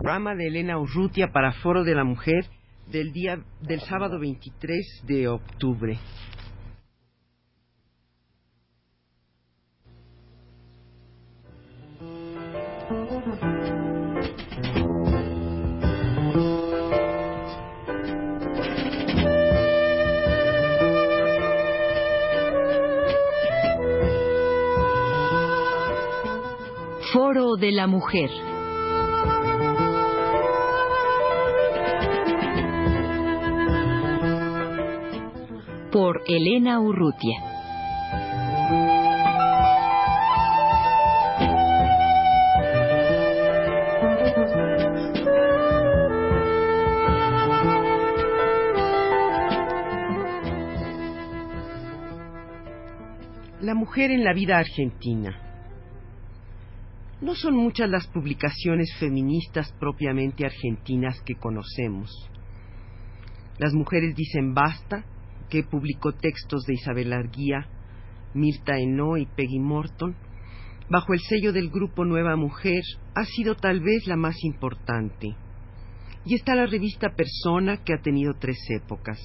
Programa de Elena Urrutia para Foro de la Mujer del día del sábado 23 de octubre. Foro de la Mujer. Por Elena Urrutia. La mujer en la vida argentina. No son muchas las publicaciones feministas propiamente argentinas que conocemos. Las mujeres dicen basta, que publicó textos de Isabel Arguía, Mirta Eno y Peggy Morton, bajo el sello del grupo Nueva Mujer, ha sido tal vez la más importante. Y está la revista Persona, que ha tenido tres épocas.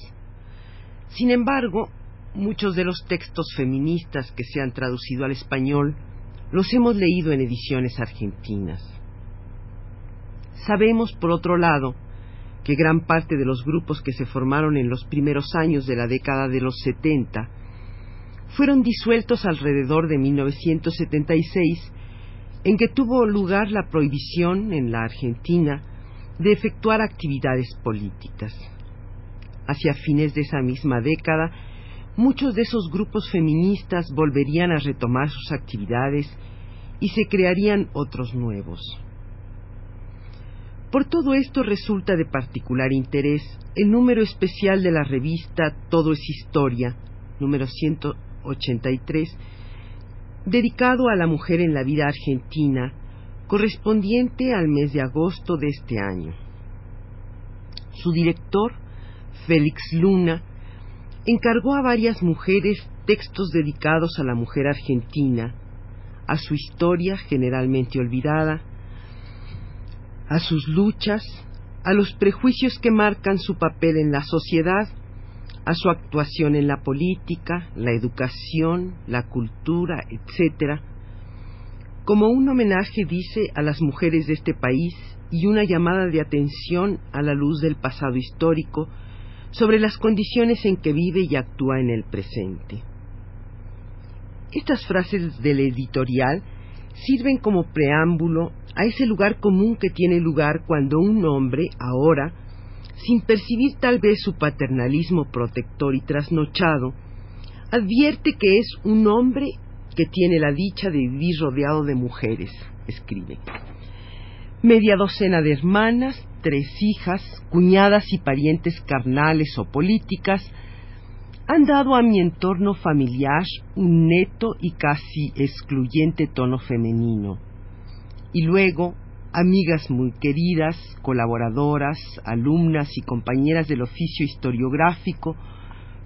Sin embargo, muchos de los textos feministas que se han traducido al español los hemos leído en ediciones argentinas. Sabemos, por otro lado, que gran parte de los grupos que se formaron en los primeros años de la década de los 70 fueron disueltos alrededor de 1976, en que tuvo lugar la prohibición en la Argentina de efectuar actividades políticas. Hacia fines de esa misma década, muchos de esos grupos feministas volverían a retomar sus actividades y se crearían otros nuevos. Por todo esto resulta de particular interés el número especial de la revista Todo es Historia, número 183, dedicado a la mujer en la vida argentina, correspondiente al mes de agosto de este año. Su director, Félix Luna, encargó a varias mujeres textos dedicados a la mujer argentina, a su historia generalmente olvidada, a sus luchas, a los prejuicios que marcan su papel en la sociedad, a su actuación en la política, la educación, la cultura, etc., como un homenaje, dice, a las mujeres de este país y una llamada de atención a la luz del pasado histórico sobre las condiciones en que vive y actúa en el presente. Estas frases del editorial sirven como preámbulo a ese lugar común que tiene lugar cuando un hombre, ahora, sin percibir tal vez su paternalismo protector y trasnochado, advierte que es un hombre que tiene la dicha de vivir rodeado de mujeres, escribe. Media docena de hermanas, tres hijas, cuñadas y parientes carnales o políticas, han dado a mi entorno familiar un neto y casi excluyente tono femenino. Y luego, amigas muy queridas, colaboradoras, alumnas y compañeras del oficio historiográfico,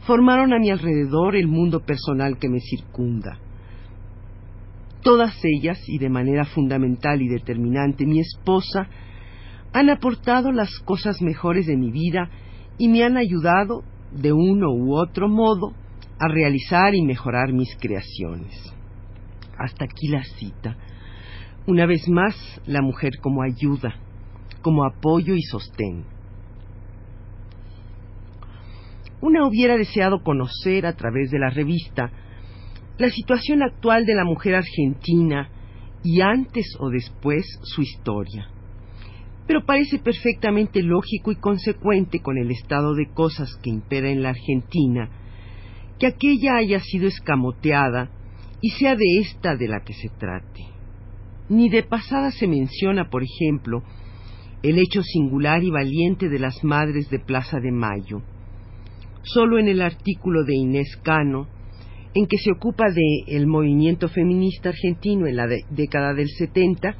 formaron a mi alrededor el mundo personal que me circunda. Todas ellas, y de manera fundamental y determinante mi esposa, han aportado las cosas mejores de mi vida y me han ayudado, de uno u otro modo, a realizar y mejorar mis creaciones. Hasta aquí la cita. Una vez más, la mujer como ayuda, como apoyo y sostén. Una hubiera deseado conocer a través de la revista la situación actual de la mujer argentina y antes o después su historia. Pero parece perfectamente lógico y consecuente con el estado de cosas que impera en la Argentina que aquella haya sido escamoteada y sea de esta de la que se trate. Ni de pasada se menciona, por ejemplo, el hecho singular y valiente de las madres de Plaza de Mayo. Solo en el artículo de Inés Cano, en que se ocupa de el movimiento feminista argentino en la década del 70,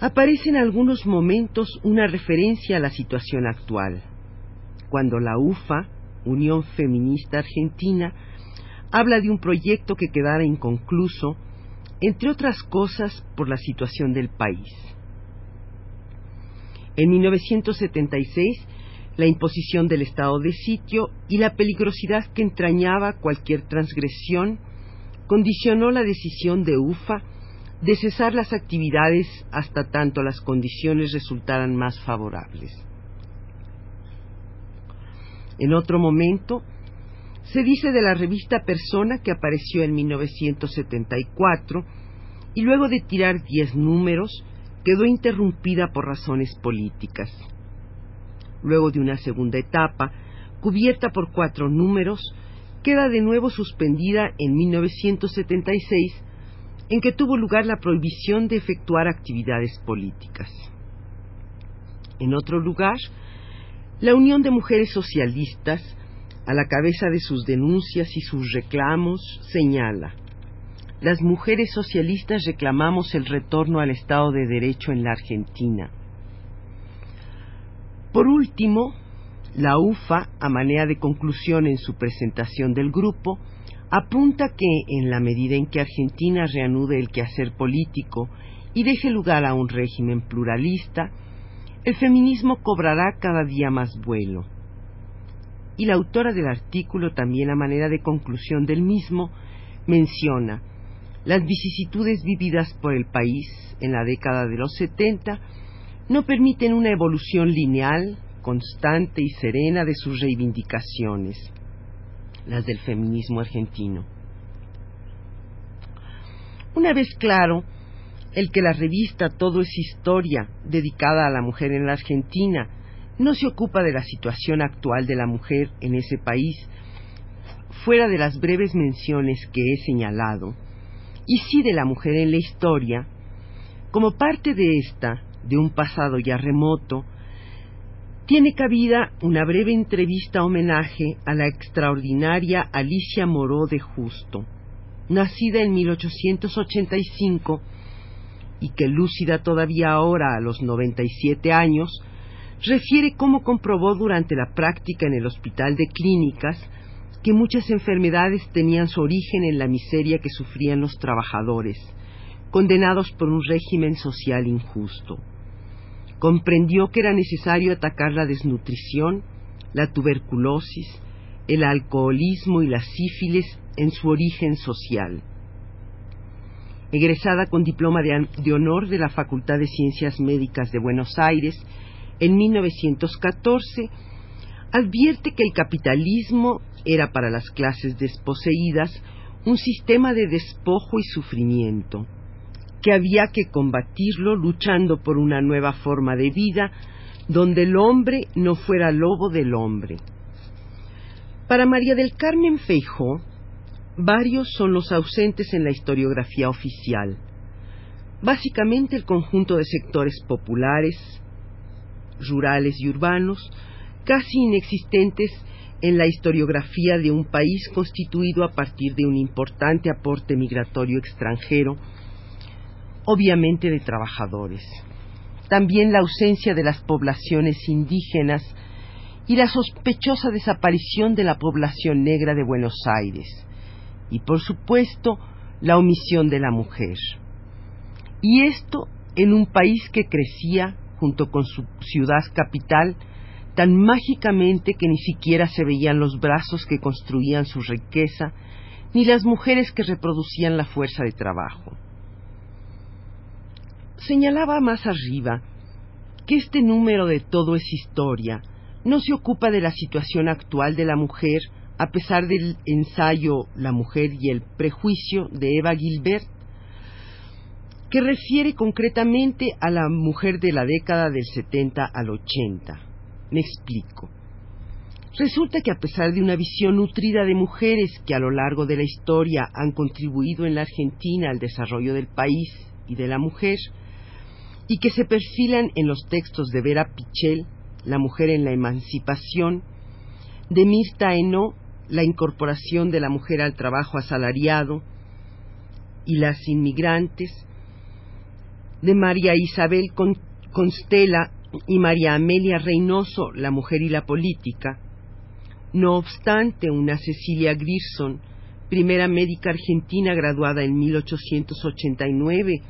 aparece en algunos momentos una referencia a la situación actual, cuando la UFA, Unión Feminista Argentina, habla de un proyecto que quedara inconcluso, entre otras cosas por la situación del país. En 1976, la imposición del estado de sitio y la peligrosidad que entrañaba cualquier transgresión condicionó la decisión de UFA de cesar las actividades hasta tanto las condiciones resultaran más favorables. En otro momento, se dice de la revista Persona que apareció en 1974 y luego de tirar diez números quedó interrumpida por razones políticas. Luego de una segunda etapa, cubierta por cuatro números, queda de nuevo suspendida en 1976, en que tuvo lugar la prohibición de efectuar actividades políticas. En otro lugar, la Unión de Mujeres Socialistas, a la cabeza de sus denuncias y sus reclamos, señala las mujeres socialistas reclamamos el retorno al Estado de Derecho en la Argentina. Por último, la UFA, a manera de conclusión en su presentación del grupo, apunta que, en la medida en que Argentina reanude el quehacer político y deje lugar a un régimen pluralista, el feminismo cobrará cada día más vuelo. Y la autora del artículo, también a manera de conclusión del mismo, menciona las vicisitudes vividas por el país en la década de los 70 no permiten una evolución lineal, constante y serena de sus reivindicaciones, las del feminismo argentino. Una vez claro el que la revista Todo es Historia, dedicada a la mujer en la Argentina, no se ocupa de la situación actual de la mujer en ese país, fuera de las breves menciones que he señalado, y sí de la mujer en la historia, como parte de esta, de un pasado ya remoto, tiene cabida una breve entrevista homenaje a la extraordinaria Alicia Moró de Justo, nacida en 1885 y que lúcida todavía ahora a los 97 años, refiere cómo comprobó durante la práctica en el Hospital de Clínicas que muchas enfermedades tenían su origen en la miseria que sufrían los trabajadores, condenados por un régimen social injusto. Comprendió que era necesario atacar la desnutrición, la tuberculosis, el alcoholismo y la sífilis en su origen social egresada con diploma de, honor de la Facultad de Ciencias Médicas de Buenos Aires en 1914, advierte que el capitalismo era para las clases desposeídas un sistema de despojo y sufrimiento, que había que combatirlo luchando por una nueva forma de vida donde el hombre no fuera lobo del hombre. Para María del Carmen Feijó, Varios son los ausentes en la historiografía oficial. Básicamente el conjunto de sectores populares, rurales y urbanos, casi inexistentes en la historiografía de un país constituido a partir de un importante aporte migratorio extranjero, obviamente de trabajadores. También la ausencia de las poblaciones indígenas y la sospechosa desaparición de la población negra de Buenos Aires y por supuesto la omisión de la mujer. Y esto en un país que crecía junto con su ciudad capital tan mágicamente que ni siquiera se veían los brazos que construían su riqueza, ni las mujeres que reproducían la fuerza de trabajo. Señalaba más arriba que este número de todo es historia no se ocupa de la situación actual de la mujer a pesar del ensayo La mujer y el prejuicio de Eva Gilbert, que refiere concretamente a la mujer de la década del 70 al 80. Me explico. Resulta que a pesar de una visión nutrida de mujeres que a lo largo de la historia han contribuido en la Argentina al desarrollo del país y de la mujer, y que se perfilan en los textos de Vera Pichel, La mujer en la emancipación, de Mirta Eno la incorporación de la mujer al trabajo asalariado y las inmigrantes, de María Isabel Constela y María Amelia Reynoso, la mujer y la política. No obstante, una Cecilia Grierson, primera médica argentina graduada en 1889,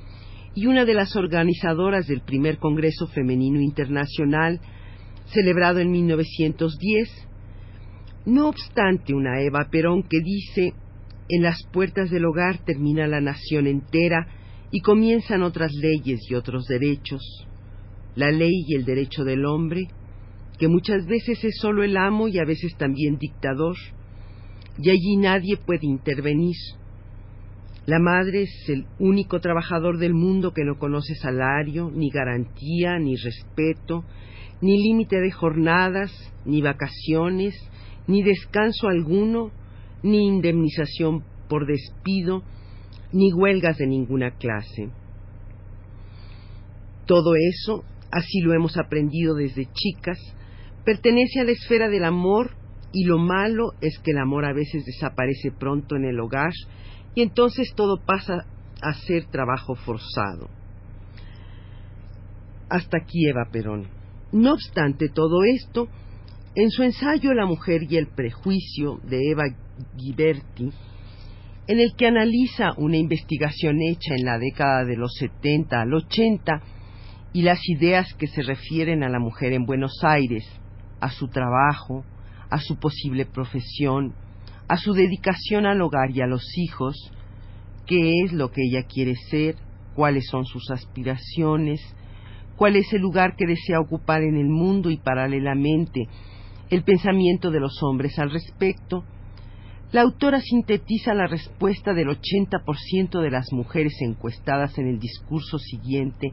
y una de las organizadoras del primer Congreso Femenino Internacional, celebrado en 1910. No obstante, una Eva Perón que dice, en las puertas del hogar termina la nación entera y comienzan otras leyes y otros derechos, la ley y el derecho del hombre, que muchas veces es solo el amo y a veces también dictador, y allí nadie puede intervenir. La madre es el único trabajador del mundo que no conoce salario, ni garantía, ni respeto, ni límite de jornadas, ni vacaciones, ni descanso alguno, ni indemnización por despido, ni huelgas de ninguna clase. Todo eso, así lo hemos aprendido desde chicas, pertenece a la esfera del amor y lo malo es que el amor a veces desaparece pronto en el hogar y entonces todo pasa a ser trabajo forzado. Hasta aquí Eva Perón. No obstante todo esto, en su ensayo La mujer y el prejuicio de Eva Ghiberti, en el que analiza una investigación hecha en la década de los 70 al 80 y las ideas que se refieren a la mujer en Buenos Aires, a su trabajo, a su posible profesión, a su dedicación al hogar y a los hijos, qué es lo que ella quiere ser, cuáles son sus aspiraciones, cuál es el lugar que desea ocupar en el mundo y paralelamente el pensamiento de los hombres al respecto, la autora sintetiza la respuesta del 80% de las mujeres encuestadas en el discurso siguiente,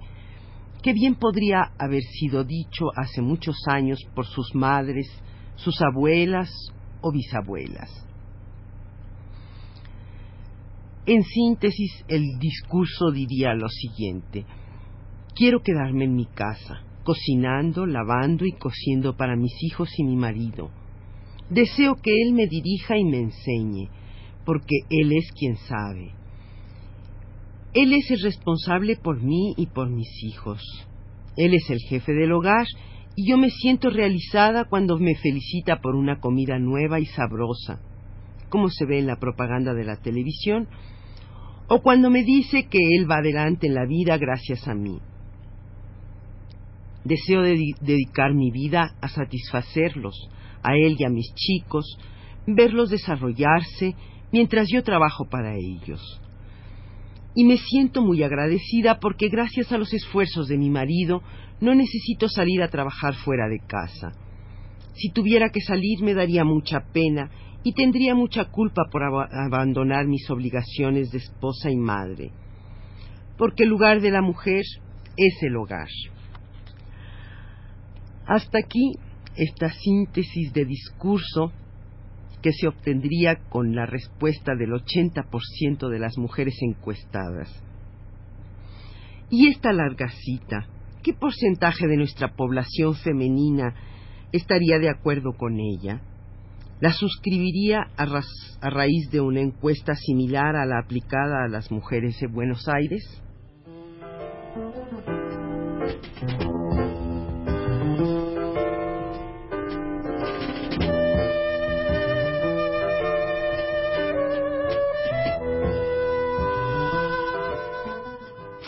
que bien podría haber sido dicho hace muchos años por sus madres, sus abuelas o bisabuelas. En síntesis, el discurso diría lo siguiente. Quiero quedarme en mi casa, cocinando, lavando y cosiendo para mis hijos y mi marido. Deseo que Él me dirija y me enseñe, porque Él es quien sabe. Él es el responsable por mí y por mis hijos. Él es el jefe del hogar y yo me siento realizada cuando me felicita por una comida nueva y sabrosa, como se ve en la propaganda de la televisión, o cuando me dice que Él va adelante en la vida gracias a mí. Deseo dedicar mi vida a satisfacerlos, a Él y a mis chicos, verlos desarrollarse mientras yo trabajo para ellos. Y me siento muy agradecida porque gracias a los esfuerzos de mi marido no necesito salir a trabajar fuera de casa. Si tuviera que salir me daría mucha pena y tendría mucha culpa por abandonar mis obligaciones de esposa y madre, porque el lugar de la mujer es el hogar. Hasta aquí esta síntesis de discurso que se obtendría con la respuesta del 80% de las mujeres encuestadas. Y esta larga cita ¿qué porcentaje de nuestra población femenina estaría de acuerdo con ella? La suscribiría a, a, raíz de una encuesta similar a la aplicada a las mujeres en Buenos Aires?